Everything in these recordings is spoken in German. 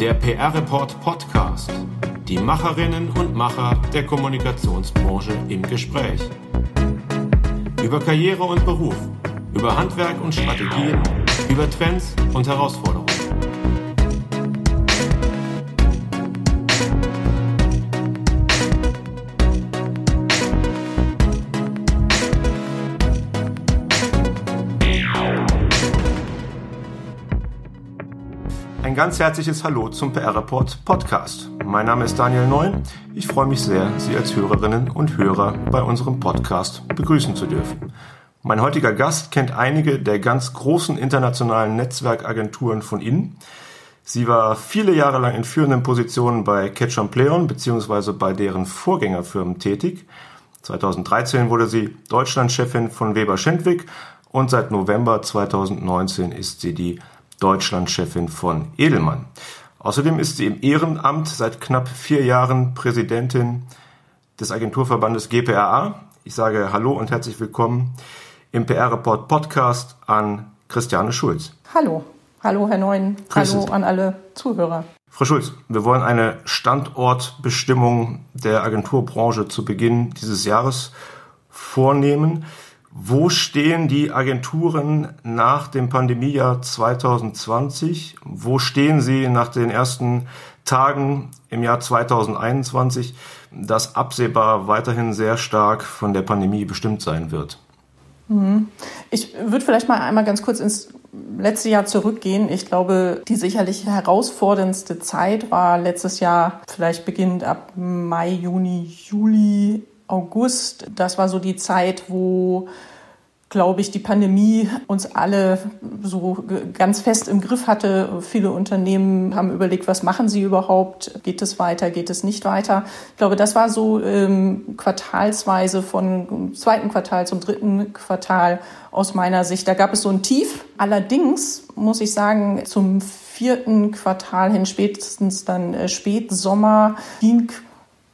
Der PR Report Podcast. Die Macherinnen und Macher der Kommunikationsbranche im Gespräch. Über Karriere und Beruf, über Handwerk und Strategien, über Trends und Herausforderungen. Ganz herzliches Hallo zum PR Report Podcast. Mein Name ist Daniel Neun. Ich freue mich sehr, Sie als Hörerinnen und Hörer bei unserem Podcast begrüßen zu dürfen. Mein heutiger Gast kennt einige der ganz großen internationalen Netzwerkagenturen von Ihnen. Sie war viele Jahre lang in führenden Positionen bei Ketchum Pleon bzw. bei deren Vorgängerfirmen tätig. 2013 wurde sie Deutschlandchefin von Weber Schendwick und seit November 2019 ist sie die Deutschlandchefin von Edelmann. Außerdem ist sie im Ehrenamt seit knapp vier Jahren Präsidentin des Agenturverbandes GPRA. Ich sage Hallo und herzlich willkommen im PR Report Podcast an Christiane Schulz. Hallo. Hallo, Herr Neuen. Hallo an alle Zuhörer. Frau Schulz, wir wollen eine Standortbestimmung der Agenturbranche zu Beginn dieses Jahres vornehmen. Wo stehen die Agenturen nach dem Pandemiejahr 2020? Wo stehen sie nach den ersten Tagen im Jahr 2021, das absehbar weiterhin sehr stark von der Pandemie bestimmt sein wird? Ich würde vielleicht mal einmal ganz kurz ins letzte Jahr zurückgehen. Ich glaube, die sicherlich herausforderndste Zeit war letztes Jahr, vielleicht beginnend ab Mai, Juni, Juli, August. Das war so die Zeit, wo glaube ich, die Pandemie uns alle so ganz fest im Griff hatte. Viele Unternehmen haben überlegt, was machen sie überhaupt? Geht es weiter? Geht es nicht weiter? Ich glaube, das war so ähm, quartalsweise von zweiten Quartal zum dritten Quartal aus meiner Sicht. Da gab es so ein Tief. Allerdings muss ich sagen, zum vierten Quartal hin, spätestens dann äh, Spätsommer, ging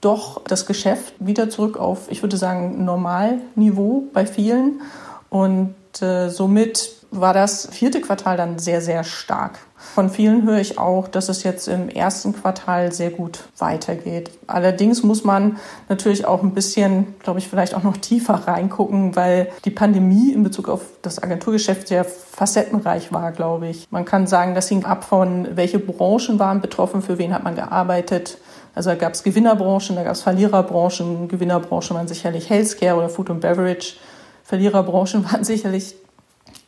doch das Geschäft wieder zurück auf, ich würde sagen, Normalniveau bei vielen. Und äh, somit war das vierte Quartal dann sehr, sehr stark. Von vielen höre ich auch, dass es jetzt im ersten Quartal sehr gut weitergeht. Allerdings muss man natürlich auch ein bisschen, glaube ich, vielleicht auch noch tiefer reingucken, weil die Pandemie in Bezug auf das Agenturgeschäft sehr facettenreich war, glaube ich. Man kann sagen, das hing ab von, welche Branchen waren betroffen, für wen hat man gearbeitet. Also da gab es Gewinnerbranchen, da gab es Verliererbranchen. Gewinnerbranchen waren sicherlich Healthcare oder Food and Beverage. Verliererbranchen waren sicherlich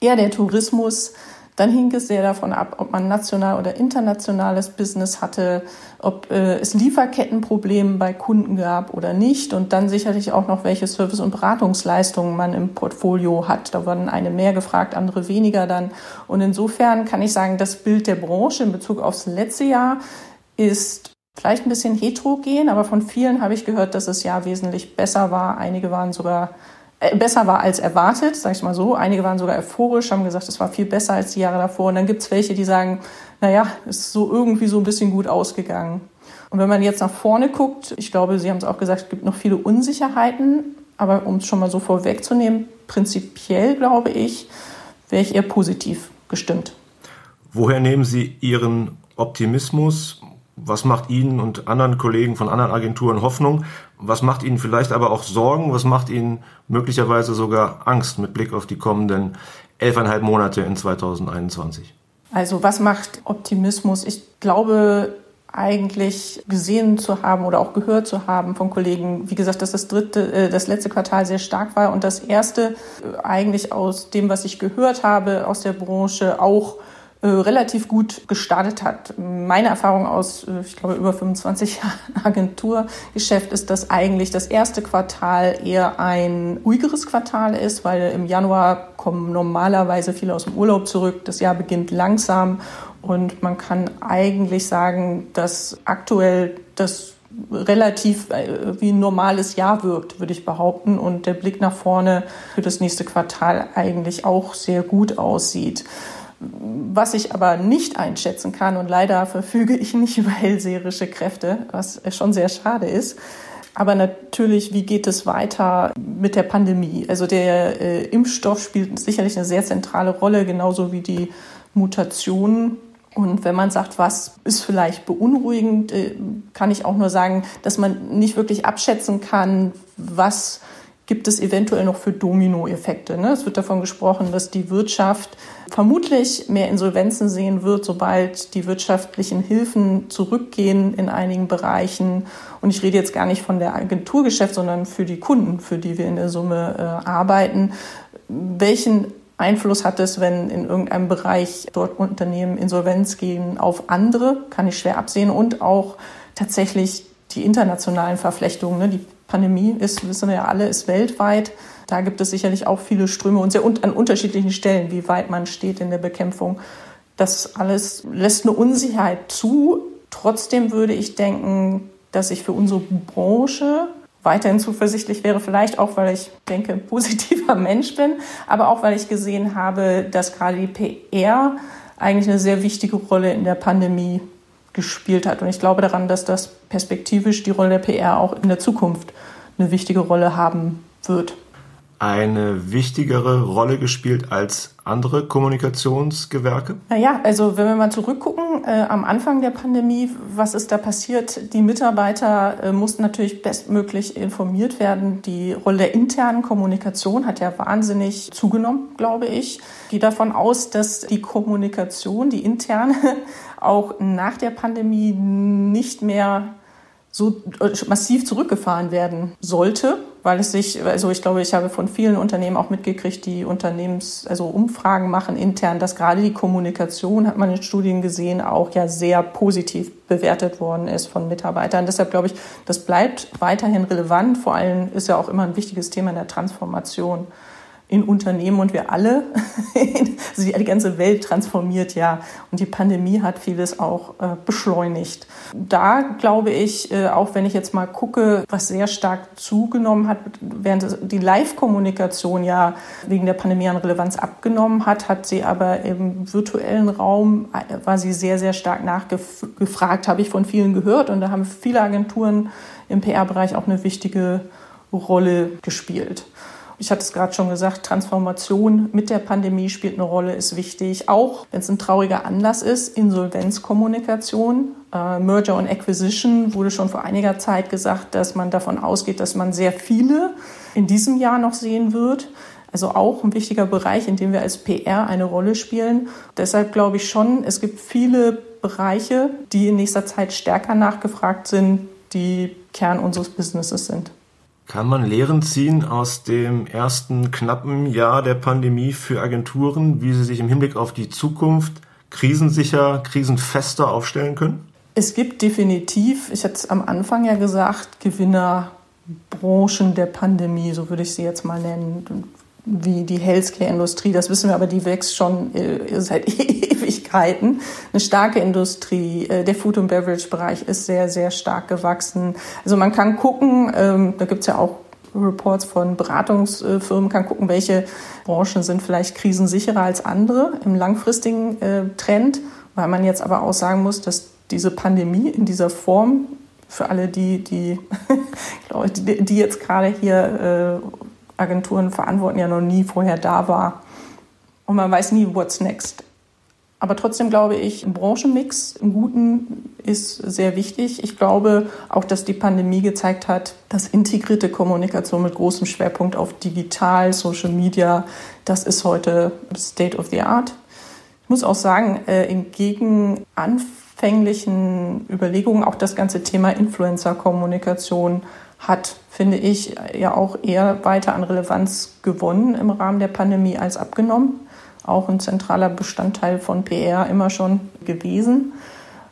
eher der Tourismus. Dann hing es sehr davon ab, ob man national oder internationales Business hatte, ob äh, es Lieferkettenprobleme bei Kunden gab oder nicht und dann sicherlich auch noch, welche Service- und Beratungsleistungen man im Portfolio hat. Da wurden eine mehr gefragt, andere weniger dann. Und insofern kann ich sagen, das Bild der Branche in Bezug aufs letzte Jahr ist vielleicht ein bisschen heterogen, aber von vielen habe ich gehört, dass das Jahr wesentlich besser war. Einige waren sogar äh, besser war als erwartet, sage ich mal so. Einige waren sogar euphorisch, haben gesagt, es war viel besser als die Jahre davor. Und dann gibt es welche, die sagen, naja, es ist so irgendwie so ein bisschen gut ausgegangen. Und wenn man jetzt nach vorne guckt, ich glaube, Sie haben es auch gesagt, es gibt noch viele Unsicherheiten. Aber um es schon mal so vorwegzunehmen, prinzipiell glaube ich, wäre ich eher positiv gestimmt. Woher nehmen Sie Ihren Optimismus? Was macht Ihnen und anderen Kollegen von anderen Agenturen Hoffnung? Was macht Ihnen vielleicht aber auch Sorgen? Was macht Ihnen möglicherweise sogar Angst mit Blick auf die kommenden elfeinhalb Monate in 2021? Also was macht Optimismus? Ich glaube eigentlich gesehen zu haben oder auch gehört zu haben von Kollegen, wie gesagt, dass das dritte, äh, das letzte Quartal sehr stark war und das erste äh, eigentlich aus dem, was ich gehört habe aus der Branche auch äh, relativ gut gestartet hat. Meine Erfahrung aus, äh, ich glaube, über 25 Jahren Agenturgeschäft ist, dass eigentlich das erste Quartal eher ein ruhigeres Quartal ist, weil im Januar kommen normalerweise viele aus dem Urlaub zurück. Das Jahr beginnt langsam und man kann eigentlich sagen, dass aktuell das relativ äh, wie ein normales Jahr wirkt, würde ich behaupten. Und der Blick nach vorne für das nächste Quartal eigentlich auch sehr gut aussieht. Was ich aber nicht einschätzen kann, und leider verfüge ich nicht über hellseherische Kräfte, was schon sehr schade ist, aber natürlich, wie geht es weiter mit der Pandemie? Also der äh, Impfstoff spielt sicherlich eine sehr zentrale Rolle, genauso wie die Mutationen. Und wenn man sagt, was ist vielleicht beunruhigend, äh, kann ich auch nur sagen, dass man nicht wirklich abschätzen kann, was gibt es eventuell noch für Dominoeffekte. Ne? Es wird davon gesprochen, dass die Wirtschaft vermutlich mehr Insolvenzen sehen wird, sobald die wirtschaftlichen Hilfen zurückgehen in einigen Bereichen. Und ich rede jetzt gar nicht von der Agenturgeschäft, sondern für die Kunden, für die wir in der Summe äh, arbeiten. Welchen Einfluss hat es, wenn in irgendeinem Bereich dort Unternehmen Insolvenz gehen auf andere? Kann ich schwer absehen. Und auch tatsächlich die internationalen Verflechtungen. Ne? Die Pandemie ist, wissen wir ja alle, ist weltweit. Da gibt es sicherlich auch viele Ströme und sehr un an unterschiedlichen Stellen, wie weit man steht in der Bekämpfung. Das alles lässt eine Unsicherheit zu. Trotzdem würde ich denken, dass ich für unsere Branche weiterhin zuversichtlich wäre, vielleicht auch, weil ich denke, positiver Mensch bin, aber auch, weil ich gesehen habe, dass gerade die PR eigentlich eine sehr wichtige Rolle in der Pandemie gespielt hat. Und ich glaube daran, dass das perspektivisch die Rolle der PR auch in der Zukunft eine wichtige Rolle haben wird. Eine wichtigere Rolle gespielt als andere Kommunikationsgewerke? Naja, also wenn wir mal zurückgucken, äh, am Anfang der Pandemie, was ist da passiert? Die Mitarbeiter äh, mussten natürlich bestmöglich informiert werden. Die Rolle der internen Kommunikation hat ja wahnsinnig zugenommen, glaube ich. Ich gehe davon aus, dass die Kommunikation, die interne, auch nach der Pandemie nicht mehr so äh, massiv zurückgefahren werden sollte, weil es sich, also ich glaube, ich habe von vielen Unternehmen auch mitgekriegt, die Unternehmens, also Umfragen machen intern, dass gerade die Kommunikation, hat man in Studien gesehen, auch ja sehr positiv bewertet worden ist von Mitarbeitern. Deshalb glaube ich, das bleibt weiterhin relevant. Vor allem ist ja auch immer ein wichtiges Thema in der Transformation in Unternehmen und wir alle, also die ganze Welt transformiert ja und die Pandemie hat vieles auch äh, beschleunigt. Da glaube ich, äh, auch wenn ich jetzt mal gucke, was sehr stark zugenommen hat, während die Live-Kommunikation ja wegen der Pandemie an Relevanz abgenommen hat, hat sie aber im virtuellen Raum, äh, war sie sehr, sehr stark nachgefragt, habe ich von vielen gehört und da haben viele Agenturen im PR-Bereich auch eine wichtige Rolle gespielt. Ich hatte es gerade schon gesagt, Transformation mit der Pandemie spielt eine Rolle, ist wichtig. Auch wenn es ein trauriger Anlass ist, Insolvenzkommunikation, äh, Merger und Acquisition wurde schon vor einiger Zeit gesagt, dass man davon ausgeht, dass man sehr viele in diesem Jahr noch sehen wird. Also auch ein wichtiger Bereich, in dem wir als PR eine Rolle spielen. Deshalb glaube ich schon, es gibt viele Bereiche, die in nächster Zeit stärker nachgefragt sind, die Kern unseres Businesses sind. Kann man Lehren ziehen aus dem ersten knappen Jahr der Pandemie für Agenturen, wie sie sich im Hinblick auf die Zukunft krisensicher, krisenfester aufstellen können? Es gibt definitiv, ich hatte es am Anfang ja gesagt, Gewinnerbranchen der Pandemie, so würde ich sie jetzt mal nennen wie die Healthcare-Industrie, das wissen wir, aber die wächst schon äh, seit Ewigkeiten. Eine starke Industrie. Äh, der Food- und Beverage-Bereich ist sehr, sehr stark gewachsen. Also man kann gucken, ähm, da gibt's ja auch Reports von Beratungsfirmen, kann gucken, welche Branchen sind vielleicht krisensicherer als andere im langfristigen äh, Trend, weil man jetzt aber auch sagen muss, dass diese Pandemie in dieser Form für alle die, die, die, die jetzt gerade hier äh, Agenturen verantworten, ja noch nie vorher da war. Und man weiß nie, what's next. Aber trotzdem glaube ich, ein Branchenmix, einen guten, ist sehr wichtig. Ich glaube auch, dass die Pandemie gezeigt hat, dass integrierte Kommunikation mit großem Schwerpunkt auf digital, Social Media, das ist heute State of the Art. Ich muss auch sagen, äh, entgegen anfänglichen Überlegungen, auch das ganze Thema Influencer-Kommunikation hat, finde ich, ja auch eher weiter an Relevanz gewonnen im Rahmen der Pandemie als abgenommen. Auch ein zentraler Bestandteil von PR immer schon gewesen.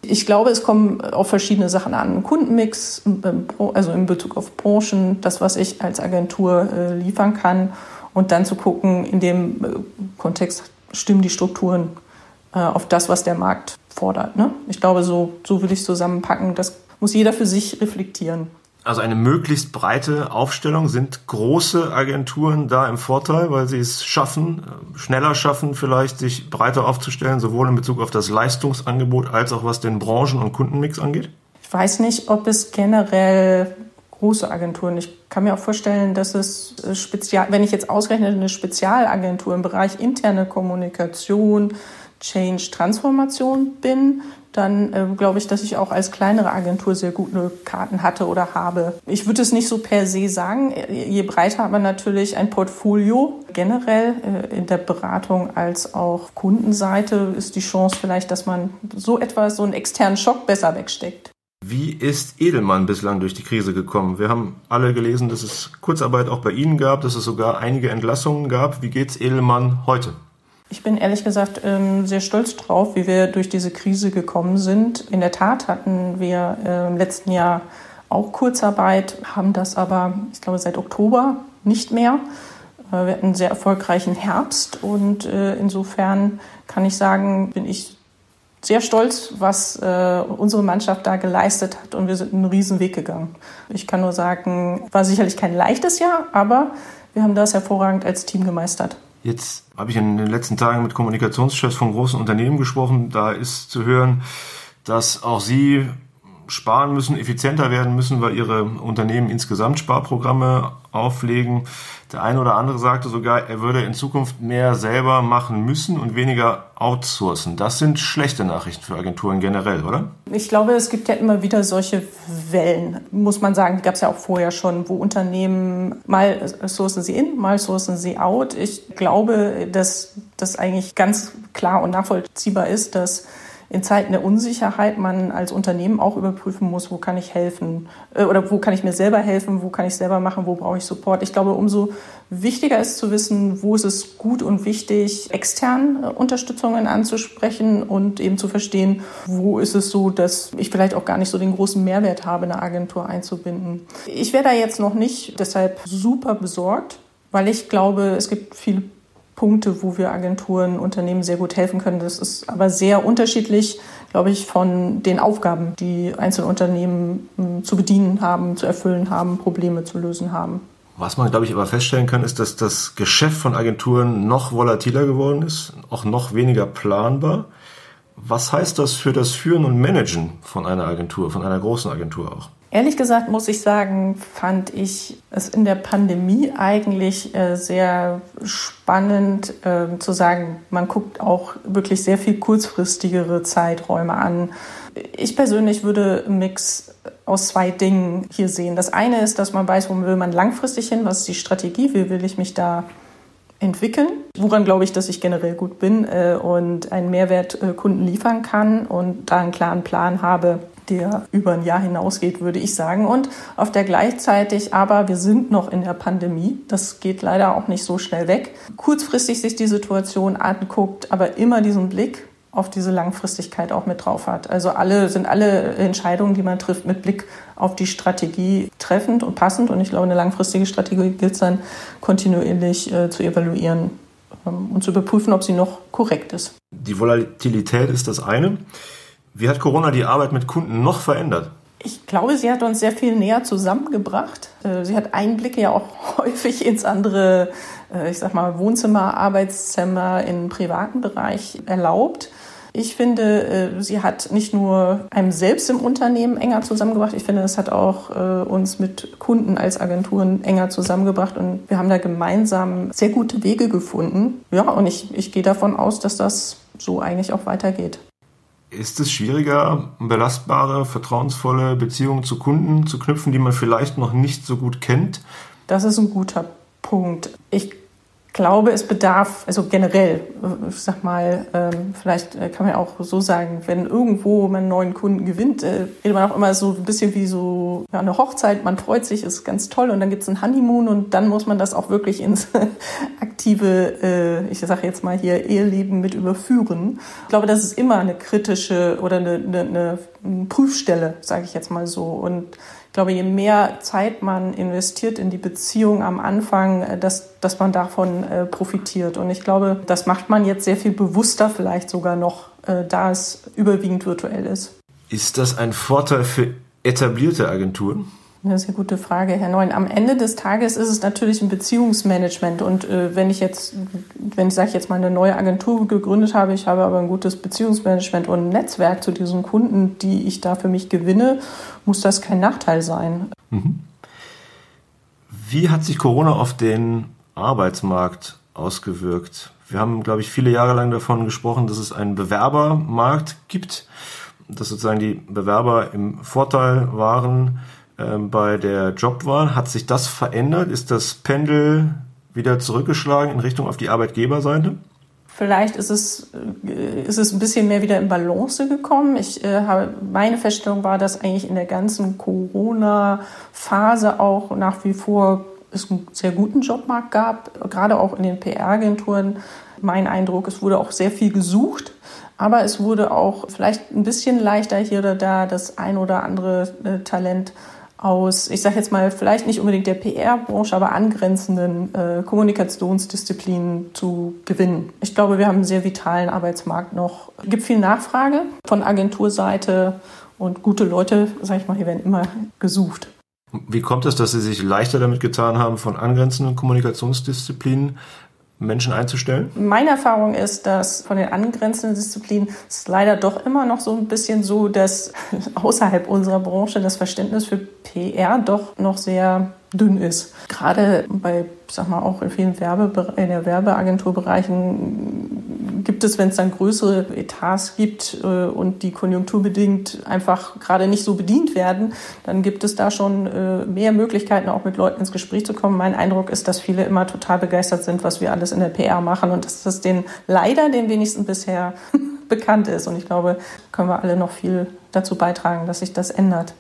Ich glaube, es kommen auf verschiedene Sachen an. Kundenmix, also in Bezug auf Branchen, das, was ich als Agentur äh, liefern kann. Und dann zu gucken, in dem äh, Kontext stimmen die Strukturen äh, auf das, was der Markt fordert. Ne? Ich glaube, so, so würde ich es zusammenpacken. Das muss jeder für sich reflektieren. Also eine möglichst breite Aufstellung. Sind große Agenturen da im Vorteil, weil sie es schaffen, schneller schaffen, vielleicht sich breiter aufzustellen, sowohl in Bezug auf das Leistungsangebot als auch was den Branchen- und Kundenmix angeht? Ich weiß nicht, ob es generell große Agenturen. Ich kann mir auch vorstellen, dass es spezial, wenn ich jetzt ausrechne, eine Spezialagentur im Bereich interne Kommunikation, Change-Transformation bin, dann äh, glaube ich, dass ich auch als kleinere Agentur sehr gute Karten hatte oder habe. Ich würde es nicht so per se sagen. Je breiter hat man natürlich ein Portfolio generell äh, in der Beratung als auch Kundenseite ist die Chance vielleicht, dass man so etwas, so einen externen Schock besser wegsteckt. Wie ist Edelmann bislang durch die Krise gekommen? Wir haben alle gelesen, dass es Kurzarbeit auch bei Ihnen gab, dass es sogar einige Entlassungen gab. Wie geht's Edelmann heute? Ich bin ehrlich gesagt ähm, sehr stolz drauf, wie wir durch diese Krise gekommen sind. In der Tat hatten wir äh, im letzten Jahr auch Kurzarbeit, haben das aber, ich glaube, seit Oktober nicht mehr. Äh, wir hatten einen sehr erfolgreichen Herbst und äh, insofern kann ich sagen, bin ich sehr stolz, was unsere Mannschaft da geleistet hat und wir sind einen riesen Weg gegangen. Ich kann nur sagen, war sicherlich kein leichtes Jahr, aber wir haben das hervorragend als Team gemeistert. Jetzt habe ich in den letzten Tagen mit Kommunikationschefs von großen Unternehmen gesprochen. Da ist zu hören, dass auch sie sparen müssen, effizienter werden müssen, weil ihre Unternehmen insgesamt Sparprogramme auflegen. Der eine oder andere sagte sogar, er würde in Zukunft mehr selber machen müssen und weniger outsourcen. Das sind schlechte Nachrichten für Agenturen generell, oder? Ich glaube, es gibt ja immer wieder solche Wellen, muss man sagen. Die gab es ja auch vorher schon, wo Unternehmen mal sourcen sie in, mal sourcen sie out. Ich glaube, dass das eigentlich ganz klar und nachvollziehbar ist, dass in Zeiten der Unsicherheit man als Unternehmen auch überprüfen muss, wo kann ich helfen äh, oder wo kann ich mir selber helfen, wo kann ich selber machen, wo brauche ich Support. Ich glaube, umso wichtiger ist zu wissen, wo ist es gut und wichtig, extern äh, Unterstützungen anzusprechen und eben zu verstehen, wo ist es so, dass ich vielleicht auch gar nicht so den großen Mehrwert habe, eine Agentur einzubinden. Ich wäre da jetzt noch nicht deshalb super besorgt, weil ich glaube, es gibt viele Punkte, wo wir Agenturen, Unternehmen sehr gut helfen können. Das ist aber sehr unterschiedlich, glaube ich, von den Aufgaben, die einzelne Unternehmen hm, zu bedienen haben, zu erfüllen haben, Probleme zu lösen haben. Was man, glaube ich, aber feststellen kann, ist, dass das Geschäft von Agenturen noch volatiler geworden ist, auch noch weniger planbar. Was heißt das für das Führen und Managen von einer Agentur, von einer großen Agentur auch? Ehrlich gesagt muss ich sagen, fand ich es in der Pandemie eigentlich äh, sehr spannend äh, zu sagen, man guckt auch wirklich sehr viel kurzfristigere Zeiträume an. Ich persönlich würde einen Mix aus zwei Dingen hier sehen. Das eine ist, dass man weiß, wo will man langfristig hin, was ist die Strategie, wie will ich mich da entwickeln, woran glaube ich, dass ich generell gut bin äh, und einen Mehrwert äh, Kunden liefern kann und da einen klaren Plan habe, der über ein Jahr hinausgeht, würde ich sagen. Und auf der gleichzeitig aber, wir sind noch in der Pandemie. Das geht leider auch nicht so schnell weg. Kurzfristig sich die Situation anguckt, aber immer diesen Blick auf diese Langfristigkeit auch mit drauf hat. Also alle sind alle Entscheidungen, die man trifft, mit Blick auf die Strategie treffend und passend. Und ich glaube, eine langfristige Strategie gilt es dann kontinuierlich äh, zu evaluieren ähm, und zu überprüfen, ob sie noch korrekt ist. Die Volatilität ist das eine. Wie hat Corona die Arbeit mit Kunden noch verändert? Ich glaube, sie hat uns sehr viel näher zusammengebracht. Äh, sie hat Einblicke ja auch häufig ins andere, äh, ich sag mal, Wohnzimmer, Arbeitszimmer im privaten Bereich erlaubt. Ich finde, äh, sie hat nicht nur einem selbst im Unternehmen enger zusammengebracht, ich finde, es hat auch uns mit Kunden als Agenturen enger zusammengebracht und wir haben da gemeinsam sehr gute Wege gefunden. Ja, und ich, ich gehe davon aus, dass das so eigentlich auch weitergeht. Ist es schwieriger, belastbare, vertrauensvolle Beziehungen zu Kunden zu knüpfen, die man vielleicht noch nicht so gut kennt? Das ist ein guter Punkt. Ich glaube, es bedarf, also generell, ich sag mal, ähm, vielleicht äh, kann man auch so sagen, wenn irgendwo man einen neuen Kunden gewinnt, äh, redet man auch immer so ein bisschen wie so ja, eine Hochzeit, man freut sich, ist ganz toll und dann gibt es ein Honeymoon und dann muss man das auch wirklich ins aktive, äh, ich sage jetzt mal hier, Eheleben mit überführen. Ich glaube, das ist immer eine kritische oder eine, eine, eine Prüfstelle, sage ich jetzt mal so. Und glaube, je mehr Zeit man investiert in die Beziehung am Anfang, äh, dass, dass man davon äh, profitiert. Und ich glaube, das macht man jetzt sehr viel bewusster vielleicht sogar noch, äh, da es überwiegend virtuell ist. Ist das ein Vorteil für etablierte Agenturen? Eine sehr gute Frage, Herr Neun. Am Ende des Tages ist es natürlich ein Beziehungsmanagement. Und äh, wenn ich jetzt, wenn ich sage jetzt mal eine neue Agentur gegründet habe, ich habe aber ein gutes Beziehungsmanagement und ein Netzwerk zu diesen Kunden, die ich da für mich gewinne, muss das kein Nachteil sein. Mhm. Wie hat sich Corona auf den Arbeitsmarkt ausgewirkt? Wir haben, glaube ich, viele Jahre lang davon gesprochen, dass es einen Bewerbermarkt gibt, dass sozusagen die Bewerber im Vorteil waren äh, bei der Jobwahl. Hat sich das verändert? Ist das Pendel wieder zurückgeschlagen in Richtung auf die Arbeitgeberseite? Vielleicht ist es, äh, ist es ein bisschen mehr wieder in Balance gekommen. Ich äh, habe, meine Feststellung war, dass eigentlich in der ganzen Corona-Phase auch nach wie vor es einen sehr guten Jobmarkt gab, gerade auch in den PR-Agenturen. Mein Eindruck, es wurde auch sehr viel gesucht, aber es wurde auch vielleicht ein bisschen leichter hier oder da das ein oder andere äh, Talent aus, ich sage jetzt mal, vielleicht nicht unbedingt der PR-Branche, aber angrenzenden äh, Kommunikationsdisziplinen zu gewinnen. Ich glaube, wir haben einen sehr vitalen Arbeitsmarkt noch. Es gibt viel Nachfrage von Agenturseite und gute Leute, sage ich mal, hier werden immer gesucht. Wie kommt es, dass Sie sich leichter damit getan haben, von angrenzenden Kommunikationsdisziplinen Menschen einzustellen? Meine Erfahrung ist, dass von den angrenzenden Disziplinen ist leider doch immer noch so ein bisschen so, dass außerhalb unserer Branche das Verständnis für PR doch noch sehr dünn ist. Gerade bei, sag mal, auch in vielen Werbe, in der Werbeagenturbereichen gibt es, wenn es dann größere Etats gibt äh, und die konjunkturbedingt einfach gerade nicht so bedient werden, dann gibt es da schon äh, mehr Möglichkeiten, auch mit Leuten ins Gespräch zu kommen. Mein Eindruck ist, dass viele immer total begeistert sind, was wir alles in der PR machen und dass das den leider den wenigsten bisher bekannt ist. Und ich glaube, können wir alle noch viel dazu beitragen, dass sich das ändert.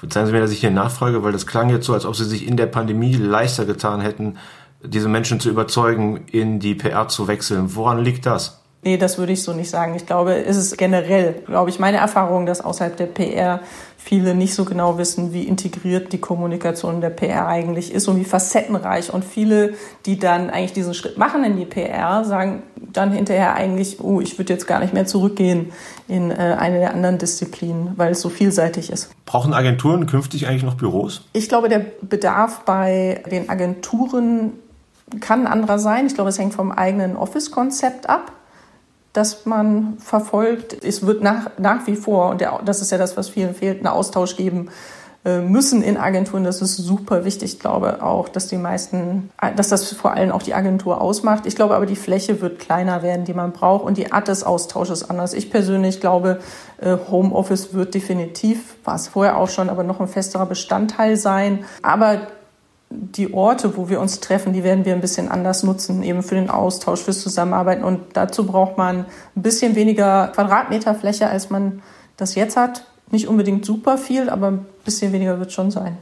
Verzeihen Sie mir, dass ich hier nachfrage, weil das klang jetzt so, als ob Sie sich in der Pandemie leichter getan hätten, diese Menschen zu überzeugen, in die PR zu wechseln. Woran liegt das? Nee, das würde ich so nicht sagen. Ich glaube, es ist generell, glaube ich, meine Erfahrung, dass außerhalb der PR viele nicht so genau wissen, wie integriert die Kommunikation der PR eigentlich ist und wie facettenreich. Und viele, die dann eigentlich diesen Schritt machen in die PR, sagen dann hinterher eigentlich, oh, ich würde jetzt gar nicht mehr zurückgehen in äh, eine der anderen Disziplinen, weil es so vielseitig ist. Brauchen Agenturen künftig eigentlich noch Büros? Ich glaube, der Bedarf bei den Agenturen kann ein anderer sein. Ich glaube, es hängt vom eigenen Office-Konzept ab dass man verfolgt. Es wird nach, nach wie vor, und der, das ist ja das, was vielen fehlt, einen Austausch geben äh, müssen in Agenturen. Das ist super wichtig. Ich glaube auch, dass die meisten, dass das vor allem auch die Agentur ausmacht. Ich glaube aber, die Fläche wird kleiner werden, die man braucht und die Art des Austausches anders. Ich persönlich glaube, äh, Homeoffice wird definitiv, war es vorher auch schon, aber noch ein festerer Bestandteil sein. Aber die Orte, wo wir uns treffen, die werden wir ein bisschen anders nutzen, eben für den Austausch, fürs Zusammenarbeiten. Und dazu braucht man ein bisschen weniger Quadratmeter Fläche, als man das jetzt hat. Nicht unbedingt super viel, aber ein bisschen weniger wird schon sein.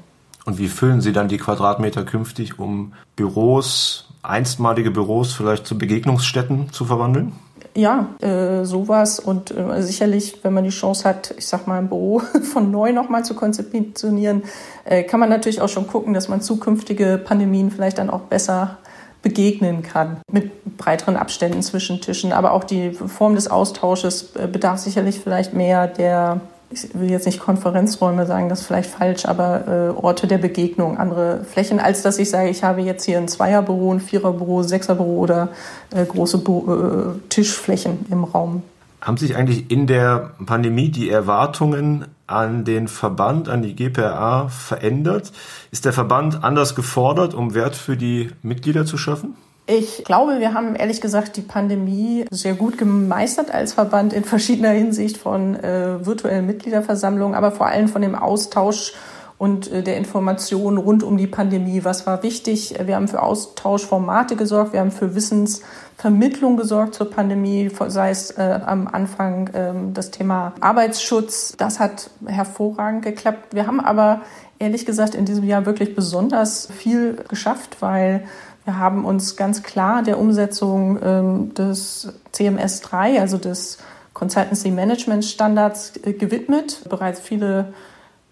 Und wie füllen Sie dann die Quadratmeter künftig, um Büros, einstmalige Büros vielleicht zu Begegnungsstätten zu verwandeln? Ja, äh, sowas und äh, sicherlich, wenn man die Chance hat, ich sag mal, ein Büro von neu nochmal zu konzeptionieren, äh, kann man natürlich auch schon gucken, dass man zukünftige Pandemien vielleicht dann auch besser begegnen kann mit breiteren Abständen zwischen Tischen. Aber auch die Form des Austausches äh, bedarf sicherlich vielleicht mehr der ich will jetzt nicht Konferenzräume sagen, das ist vielleicht falsch, aber äh, Orte der Begegnung, andere Flächen, als dass ich sage, ich habe jetzt hier ein Zweierbüro, ein Viererbüro, Sechserbüro oder äh, große Bo äh, Tischflächen im Raum. Haben sich eigentlich in der Pandemie die Erwartungen an den Verband, an die GPRA verändert? Ist der Verband anders gefordert, um Wert für die Mitglieder zu schaffen? Ich glaube, wir haben ehrlich gesagt die Pandemie sehr gut gemeistert als Verband in verschiedener Hinsicht von äh, virtuellen Mitgliederversammlungen, aber vor allem von dem Austausch und äh, der Information rund um die Pandemie. Was war wichtig? Wir haben für Austauschformate gesorgt, wir haben für Wissensvermittlung gesorgt zur Pandemie, sei es äh, am Anfang äh, das Thema Arbeitsschutz. Das hat hervorragend geklappt. Wir haben aber ehrlich gesagt in diesem Jahr wirklich besonders viel geschafft, weil wir haben uns ganz klar der Umsetzung ähm, des CMS 3, also des Consultancy Management Standards, äh, gewidmet. Bereits viele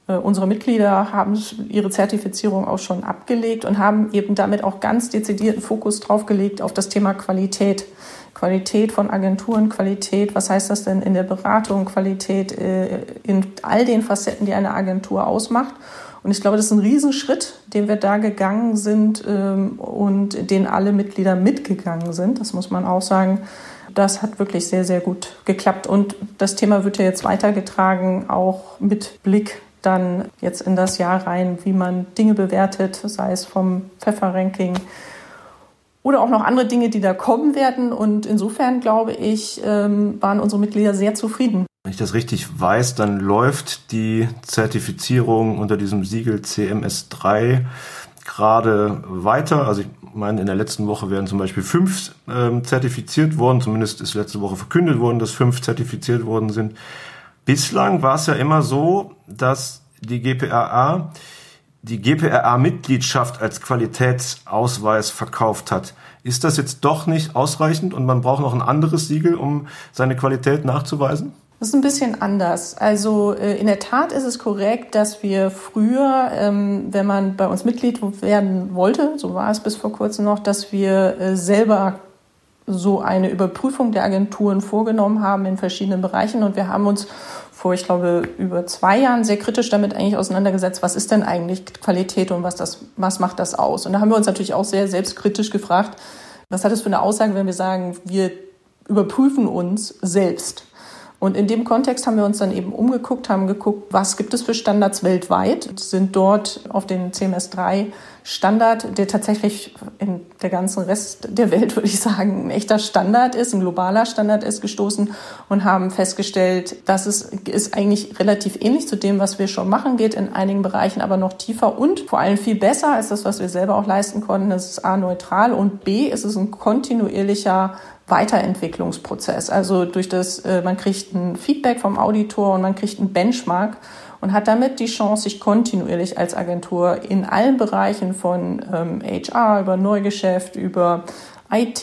äh, unserer Mitglieder haben ihre Zertifizierung auch schon abgelegt und haben eben damit auch ganz dezidierten Fokus drauf gelegt auf das Thema Qualität. Qualität von Agenturen, Qualität, was heißt das denn in der Beratung, Qualität äh, in all den Facetten, die eine Agentur ausmacht. Und ich glaube, das ist ein Riesenschritt, den wir da gegangen sind ähm, und den alle Mitglieder mitgegangen sind. Das muss man auch sagen. Das hat wirklich sehr, sehr gut geklappt. Und das Thema wird ja jetzt weitergetragen, auch mit Blick dann jetzt in das Jahr rein, wie man Dinge bewertet, sei es vom Pfeffer-Ranking oder auch noch andere Dinge, die da kommen werden. Und insofern, glaube ich, ähm, waren unsere Mitglieder sehr zufrieden. Wenn ich das richtig weiß, dann läuft die Zertifizierung unter diesem Siegel CMS3 gerade weiter. Also ich meine, in der letzten Woche werden zum Beispiel fünf ähm, zertifiziert worden. Zumindest ist letzte Woche verkündet worden, dass fünf zertifiziert worden sind. Bislang war es ja immer so, dass die GPRA die GPRA-Mitgliedschaft als Qualitätsausweis verkauft hat. Ist das jetzt doch nicht ausreichend und man braucht noch ein anderes Siegel, um seine Qualität nachzuweisen? Das ist ein bisschen anders. Also äh, in der Tat ist es korrekt, dass wir früher, ähm, wenn man bei uns Mitglied werden wollte, so war es bis vor kurzem noch, dass wir äh, selber so eine Überprüfung der Agenturen vorgenommen haben in verschiedenen Bereichen und wir haben uns vor, ich glaube, über zwei Jahren sehr kritisch damit eigentlich auseinandergesetzt, was ist denn eigentlich Qualität und was, das, was macht das aus? Und da haben wir uns natürlich auch sehr selbstkritisch gefragt, was hat das für eine Aussage, wenn wir sagen, wir überprüfen uns selbst? Und in dem Kontext haben wir uns dann eben umgeguckt, haben geguckt, was gibt es für Standards weltweit, sind dort auf den CMS3 Standard, der tatsächlich in der ganzen Rest der Welt, würde ich sagen, ein echter Standard ist, ein globaler Standard ist, gestoßen und haben festgestellt, dass es ist eigentlich relativ ähnlich zu dem, was wir schon machen, geht in einigen Bereichen aber noch tiefer und vor allem viel besser als das, was wir selber auch leisten konnten. Es ist A neutral und B ist es ein kontinuierlicher Weiterentwicklungsprozess. Also durch das, äh, man kriegt ein Feedback vom Auditor und man kriegt einen Benchmark und hat damit die Chance, sich kontinuierlich als Agentur in allen Bereichen von ähm, HR über Neugeschäft, über IT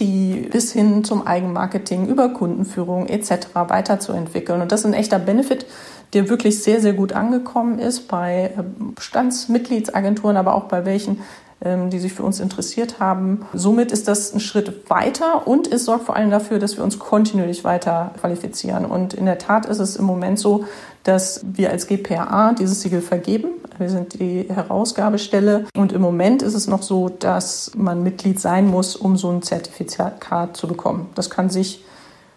bis hin zum Eigenmarketing, über Kundenführung etc. weiterzuentwickeln. Und das ist ein echter Benefit, der wirklich sehr, sehr gut angekommen ist bei Bestandsmitgliedsagenturen, aber auch bei welchen, ähm, die sich für uns interessiert haben. Somit ist das ein Schritt weiter und es sorgt vor allem dafür, dass wir uns kontinuierlich weiter qualifizieren. Und in der Tat ist es im Moment so, dass wir als GPA dieses Siegel vergeben. Wir sind die Herausgabestelle und im Moment ist es noch so, dass man Mitglied sein muss, um so ein Zertifikat zu bekommen. Das kann sich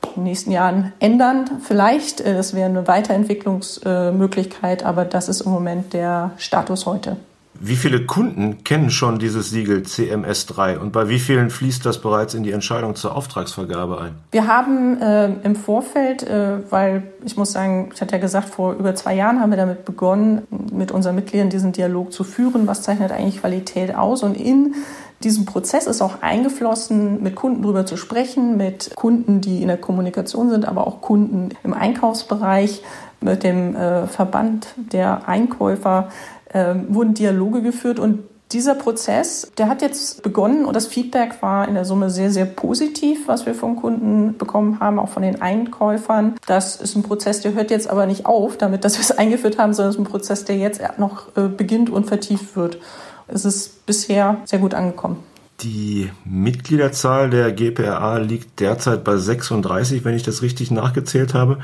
in den nächsten Jahren ändern. Vielleicht, äh, das wäre eine Weiterentwicklungsmöglichkeit, aber das ist im Moment der Status heute. Wie viele Kunden kennen schon dieses Siegel CMS3 und bei wie vielen fließt das bereits in die Entscheidung zur Auftragsvergabe ein? Wir haben äh, im Vorfeld, äh, weil ich muss sagen, ich hatte ja gesagt, vor über zwei Jahren haben wir damit begonnen, mit unseren Mitgliedern diesen Dialog zu führen. Was zeichnet eigentlich Qualität aus? Und in diesem Prozess ist auch eingeflossen, mit Kunden darüber zu sprechen, mit Kunden, die in der Kommunikation sind, aber auch Kunden im Einkaufsbereich, mit dem äh, Verband der Einkäufer äh, wurden Dialoge geführt und dieser Prozess, der hat jetzt begonnen und das Feedback war in der Summe sehr, sehr positiv, was wir vom Kunden bekommen haben, auch von den Einkäufern. Das ist ein Prozess, der hört jetzt aber nicht auf, damit, dass wir es eingeführt haben, sondern es ist ein Prozess, der jetzt noch äh, beginnt und vertieft wird. Es ist bisher sehr gut angekommen. Die Mitgliederzahl der GPRA liegt derzeit bei 36, wenn ich das richtig nachgezählt habe.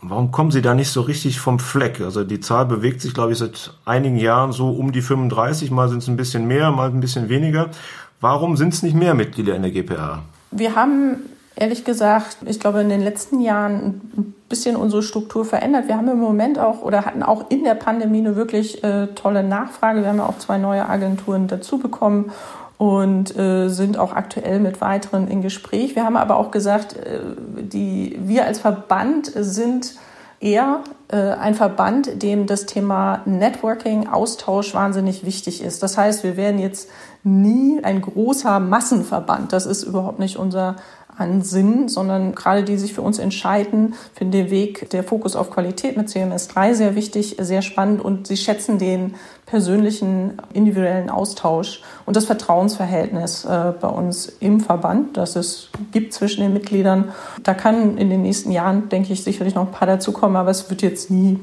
Warum kommen Sie da nicht so richtig vom Fleck? Also die Zahl bewegt sich, glaube ich, seit einigen Jahren so um die 35. Mal sind es ein bisschen mehr, mal ein bisschen weniger. Warum sind es nicht mehr Mitglieder in der GPA? Wir haben ehrlich gesagt, ich glaube, in den letzten Jahren ein bisschen unsere Struktur verändert. Wir haben im Moment auch oder hatten auch in der Pandemie eine wirklich äh, tolle Nachfrage. Wir haben ja auch zwei neue Agenturen dazu bekommen und äh, sind auch aktuell mit weiteren in Gespräch. Wir haben aber auch gesagt, äh, die, wir als Verband sind eher äh, ein Verband, dem das Thema Networking, Austausch wahnsinnig wichtig ist. Das heißt, wir werden jetzt nie ein großer Massenverband. Das ist überhaupt nicht unser an Sinn, sondern gerade die sich für uns entscheiden, finden den Weg, der Fokus auf Qualität mit CMS3 sehr wichtig, sehr spannend und sie schätzen den persönlichen, individuellen Austausch und das Vertrauensverhältnis äh, bei uns im Verband, das es gibt zwischen den Mitgliedern. Da kann in den nächsten Jahren, denke ich, sicherlich noch ein paar dazukommen, aber es wird jetzt nie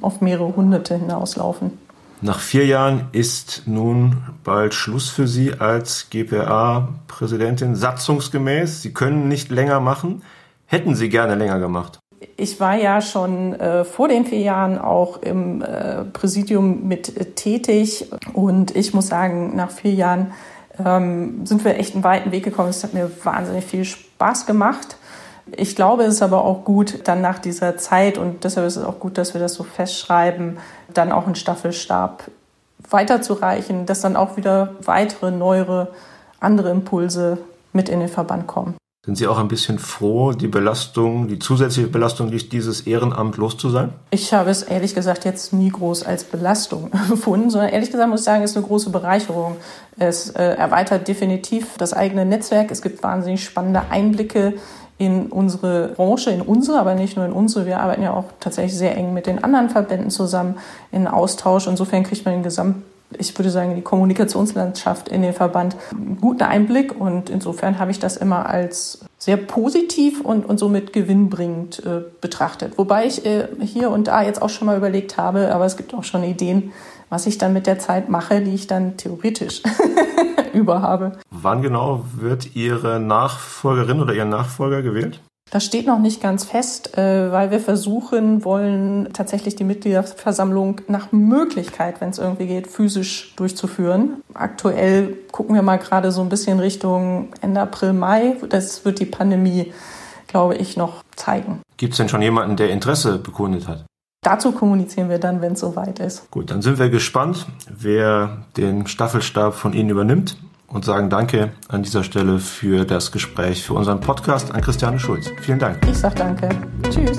auf mehrere Hunderte hinauslaufen. Nach vier Jahren ist nun bald Schluss für Sie als GPA-Präsidentin satzungsgemäß. Sie können nicht länger machen. Hätten Sie gerne länger gemacht? Ich war ja schon äh, vor den vier Jahren auch im äh, Präsidium mit äh, tätig und ich muss sagen, nach vier Jahren ähm, sind wir echt einen weiten Weg gekommen. Es hat mir wahnsinnig viel Spaß gemacht. Ich glaube, es ist aber auch gut, dann nach dieser Zeit, und deshalb ist es auch gut, dass wir das so festschreiben, dann auch einen Staffelstab weiterzureichen, dass dann auch wieder weitere, neuere andere Impulse mit in den Verband kommen. Sind Sie auch ein bisschen froh, die Belastung, die zusätzliche Belastung durch dieses Ehrenamt los zu sein? Ich habe es ehrlich gesagt jetzt nie groß als Belastung empfunden, sondern ehrlich gesagt muss ich sagen, es ist eine große Bereicherung. Es äh, erweitert definitiv das eigene Netzwerk. Es gibt wahnsinnig spannende Einblicke in unsere Branche, in unsere, aber nicht nur in unsere. Wir arbeiten ja auch tatsächlich sehr eng mit den anderen Verbänden zusammen in Austausch. Insofern kriegt man den Gesamt ich würde sagen, die Kommunikationslandschaft in den Verband einen guten Einblick und insofern habe ich das immer als sehr positiv und, und somit gewinnbringend äh, betrachtet. Wobei ich äh, hier und da jetzt auch schon mal überlegt habe, aber es gibt auch schon Ideen, was ich dann mit der Zeit mache, die ich dann theoretisch überhabe. Wann genau wird Ihre Nachfolgerin oder Ihr Nachfolger gewählt? Das steht noch nicht ganz fest, äh, weil wir versuchen wollen, tatsächlich die Mitgliederversammlung nach Möglichkeit, wenn es irgendwie geht, physisch durchzuführen. Aktuell gucken wir mal gerade so ein bisschen Richtung Ende April, Mai. Das wird die Pandemie, glaube ich, noch zeigen. Gibt es denn schon jemanden, der Interesse bekundet hat? Dazu kommunizieren wir dann, wenn es soweit ist. Gut, dann sind wir gespannt, wer den Staffelstab von Ihnen übernimmt und sagen Danke an dieser Stelle für das Gespräch, für unseren Podcast an Christiane Schulz. Vielen Dank. Ich sage Danke. Tschüss.